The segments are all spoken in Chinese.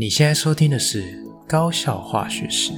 你现在收听的是高效化学史。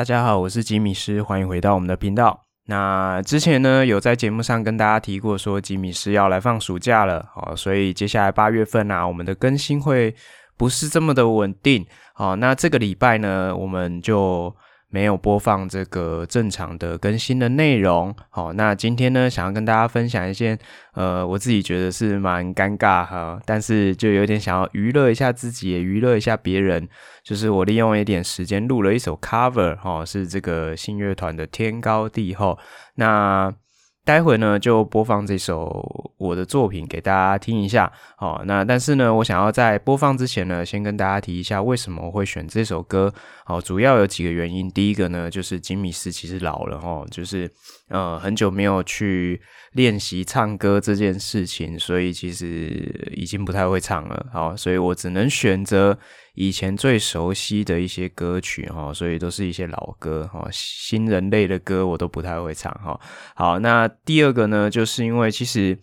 大家好，我是吉米师，欢迎回到我们的频道。那之前呢，有在节目上跟大家提过，说吉米师要来放暑假了，好，所以接下来八月份啊，我们的更新会不是这么的稳定。好，那这个礼拜呢，我们就。没有播放这个正常的更新的内容，好，那今天呢，想要跟大家分享一些，呃，我自己觉得是蛮尴尬哈，但是就有点想要娱乐一下自己，也娱乐一下别人，就是我利用一点时间录了一首 cover，哈，是这个新乐团的《天高地厚》，那。待会呢，就播放这首我的作品给大家听一下。好，那但是呢，我想要在播放之前呢，先跟大家提一下为什么我会选这首歌。好，主要有几个原因。第一个呢，就是吉米斯其实老了齁，就是呃很久没有去练习唱歌这件事情，所以其实已经不太会唱了。好，所以我只能选择。以前最熟悉的一些歌曲哈，所以都是一些老歌哈，新人类的歌我都不太会唱哈。好，那第二个呢，就是因为其实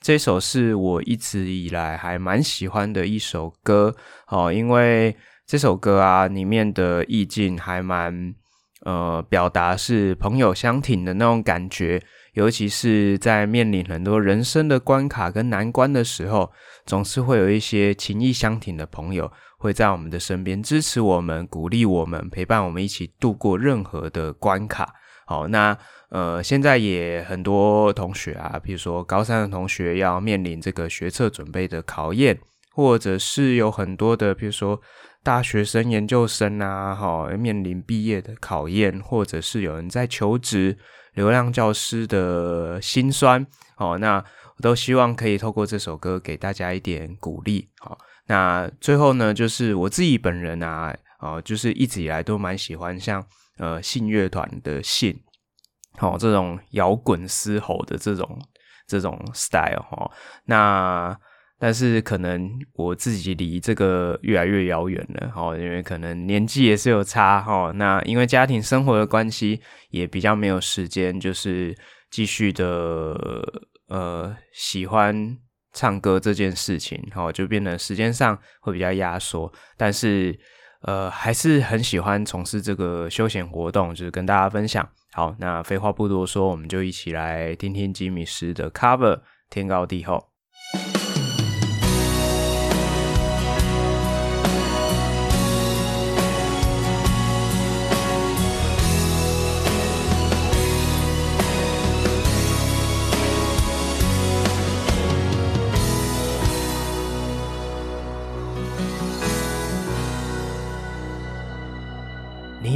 这首是我一直以来还蛮喜欢的一首歌哦，因为这首歌啊里面的意境还蛮呃，表达是朋友相挺的那种感觉，尤其是在面临很多人生的关卡跟难关的时候，总是会有一些情谊相挺的朋友。会在我们的身边支持我们、鼓励我们、陪伴我们一起度过任何的关卡。好，那呃，现在也很多同学啊，比如说高三的同学要面临这个学测准备的考验，或者是有很多的，比如说大学生、研究生啊，好，面临毕业的考验，或者是有人在求职、流浪教师的辛酸。哦，那我都希望可以透过这首歌给大家一点鼓励。好。那最后呢，就是我自己本人啊，哦，就是一直以来都蛮喜欢像呃信乐团的信，好、哦、这种摇滚嘶吼的这种这种 style 哈、那但是可能我自己离这个越来越遥远了，哦，因为可能年纪也是有差哈、哦。那因为家庭生活的关系，也比较没有时间，就是继续的呃喜欢。唱歌这件事情，齁，就变得时间上会比较压缩，但是，呃，还是很喜欢从事这个休闲活动，就是跟大家分享。好，那废话不多说，我们就一起来听听吉米斯的 cover《天高地厚》。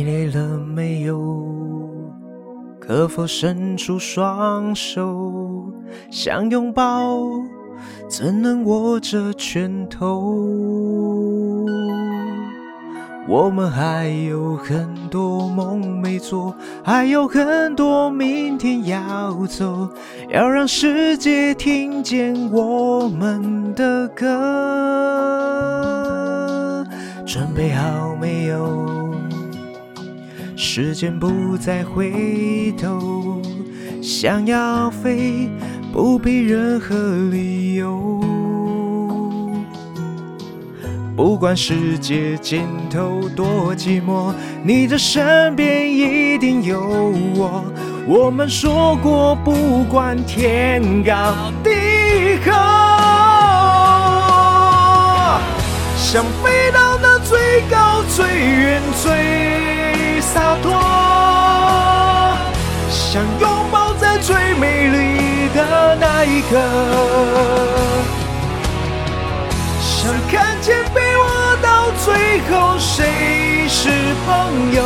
累了没有？可否伸出双手？想拥抱，怎能握着拳头？我们还有很多梦没做，还有很多明天要走，要让世界听见我们的歌。准备好没有？时间不再回头，想要飞，不必任何理由。不管世界尽头多寂寞，你的身边一定有我。我们说过，不管天高地厚，想飞到那最高最远最。洒脱，想拥抱在最美丽的那一刻，想看见陪我到最后谁是朋友？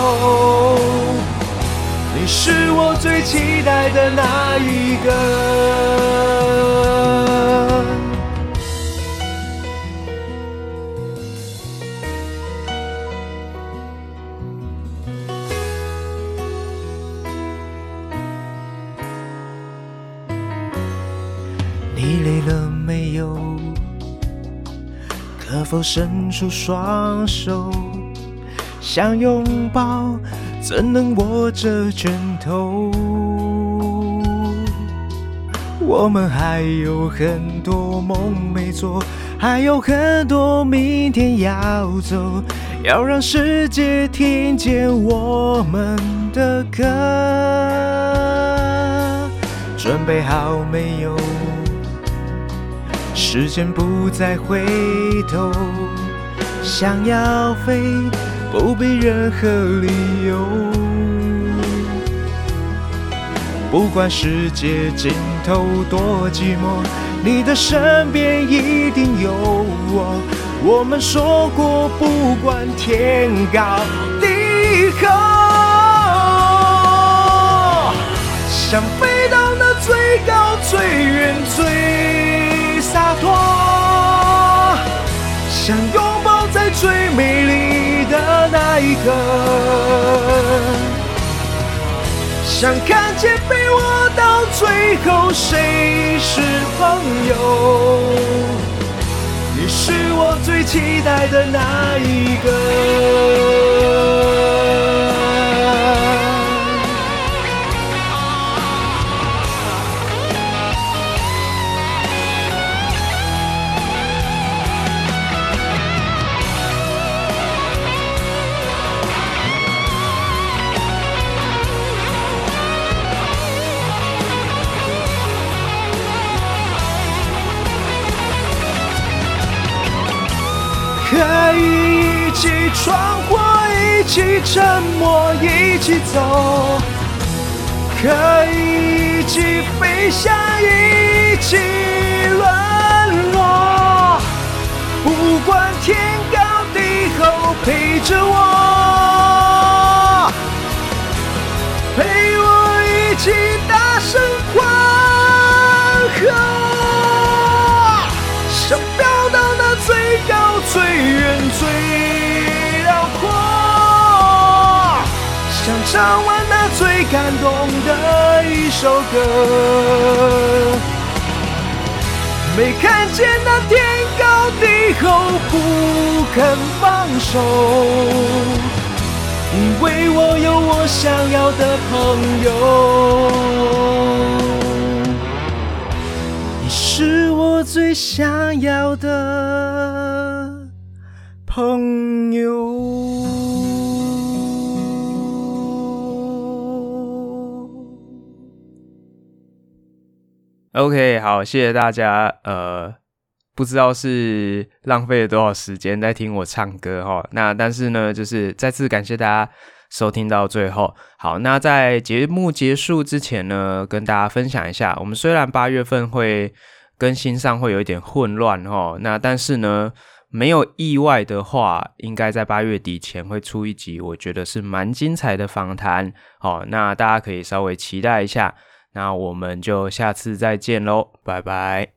你是我最期待的那一个。了没有？可否伸出双手？想拥抱，怎能握着拳头？我们还有很多梦没做，还有很多明天要走，要让世界听见我们的歌。准备好没有？时间不再回头，想要飞，不必任何理由。不管世界尽头多寂寞，你的身边一定有我。我们说过，不管天高地厚，想飞到那最高最远最洒脱，想拥抱在最美丽的那一刻。想看见陪我到最后，谁是朋友？你是我最期待的那一个。起闯祸，一起沉默，一起走；可以一起飞翔，一起沦落。不管天高地厚，陪着我，陪我一起大声唱完那最感动的一首歌，没看见那天高地厚不肯放手，因为我有我想要的朋友，你是我最想要的。，OK，好，谢谢大家。呃，不知道是浪费了多少时间在听我唱歌哈。那但是呢，就是再次感谢大家收听到最后。好，那在节目结束之前呢，跟大家分享一下，我们虽然八月份会更新上会有一点混乱哈，那但是呢。没有意外的话，应该在八月底前会出一集，我觉得是蛮精彩的访谈。好，那大家可以稍微期待一下。那我们就下次再见喽，拜拜。